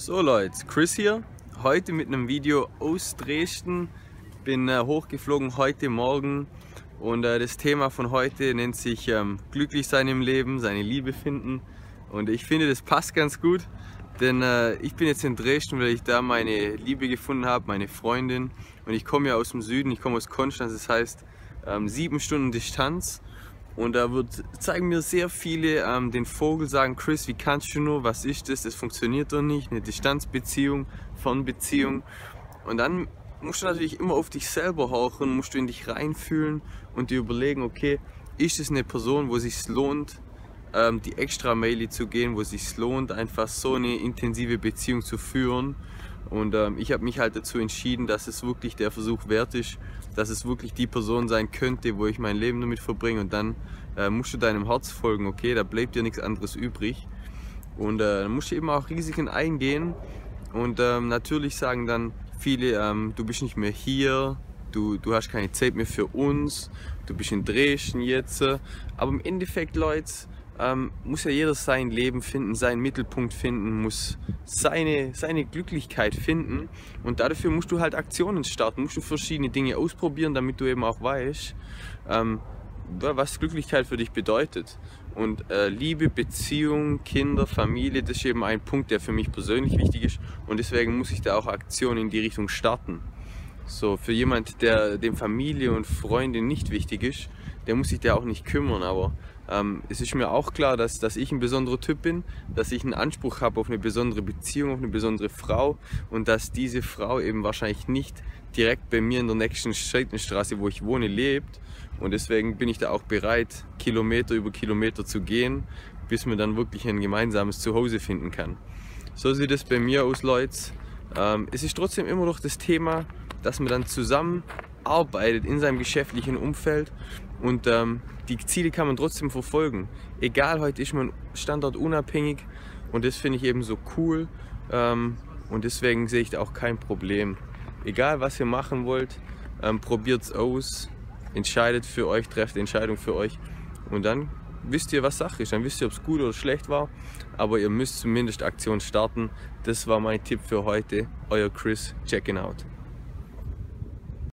So Leute, Chris hier, heute mit einem Video aus Dresden. Bin äh, hochgeflogen heute Morgen und äh, das Thema von heute nennt sich ähm, glücklich sein im Leben, seine Liebe finden. Und ich finde, das passt ganz gut, denn äh, ich bin jetzt in Dresden, weil ich da meine Liebe gefunden habe, meine Freundin. Und ich komme ja aus dem Süden, ich komme aus Konstanz, das heißt ähm, sieben Stunden Distanz. Und da wird, zeigen mir sehr viele ähm, den Vogel, sagen, Chris, wie kannst du nur, was ist das, das funktioniert doch nicht, eine Distanzbeziehung, Fernbeziehung. Und dann musst du natürlich immer auf dich selber horchen, musst du in dich reinfühlen und dir überlegen, okay, ist es eine Person, wo es sich lohnt, ähm, die extra Meile zu gehen, wo es sich lohnt, einfach so eine intensive Beziehung zu führen. Und ähm, ich habe mich halt dazu entschieden, dass es wirklich der Versuch wert ist, dass es wirklich die Person sein könnte, wo ich mein Leben damit verbringe. Und dann äh, musst du deinem Herz folgen, okay? Da bleibt dir nichts anderes übrig. Und äh, dann musst du eben auch Risiken eingehen. Und ähm, natürlich sagen dann viele, ähm, du bist nicht mehr hier, du, du hast keine Zeit mehr für uns, du bist in Dresden jetzt. Aber im Endeffekt, Leute, ähm, muss ja jeder sein Leben finden, seinen Mittelpunkt finden, muss seine, seine Glücklichkeit finden und dafür musst du halt Aktionen starten, musst du verschiedene Dinge ausprobieren, damit du eben auch weißt, ähm, was Glücklichkeit für dich bedeutet. Und äh, Liebe, Beziehung, Kinder, Familie, das ist eben ein Punkt, der für mich persönlich wichtig ist und deswegen muss ich da auch Aktionen in die Richtung starten. So, für jemand, der dem Familie und Freunde nicht wichtig ist, der muss sich da auch nicht kümmern, aber ähm, es ist mir auch klar, dass, dass ich ein besonderer Typ bin, dass ich einen Anspruch habe auf eine besondere Beziehung, auf eine besondere Frau und dass diese Frau eben wahrscheinlich nicht direkt bei mir in der nächsten Seitenstraße, wo ich wohne, lebt. Und deswegen bin ich da auch bereit, Kilometer über Kilometer zu gehen, bis man dann wirklich ein gemeinsames Zuhause finden kann. So sieht es bei mir aus, Leute. Ähm, es ist trotzdem immer noch das Thema, dass man dann zusammen arbeitet in seinem geschäftlichen Umfeld und ähm, die Ziele kann man trotzdem verfolgen. Egal, heute ist man standortunabhängig und das finde ich eben so cool ähm, und deswegen sehe ich da auch kein Problem. Egal, was ihr machen wollt, ähm, probiert es aus, entscheidet für euch, trefft Entscheidung für euch und dann wisst ihr, was Sache ist. Dann wisst ihr, ob es gut oder schlecht war, aber ihr müsst zumindest Aktion starten. Das war mein Tipp für heute. Euer Chris, checking out.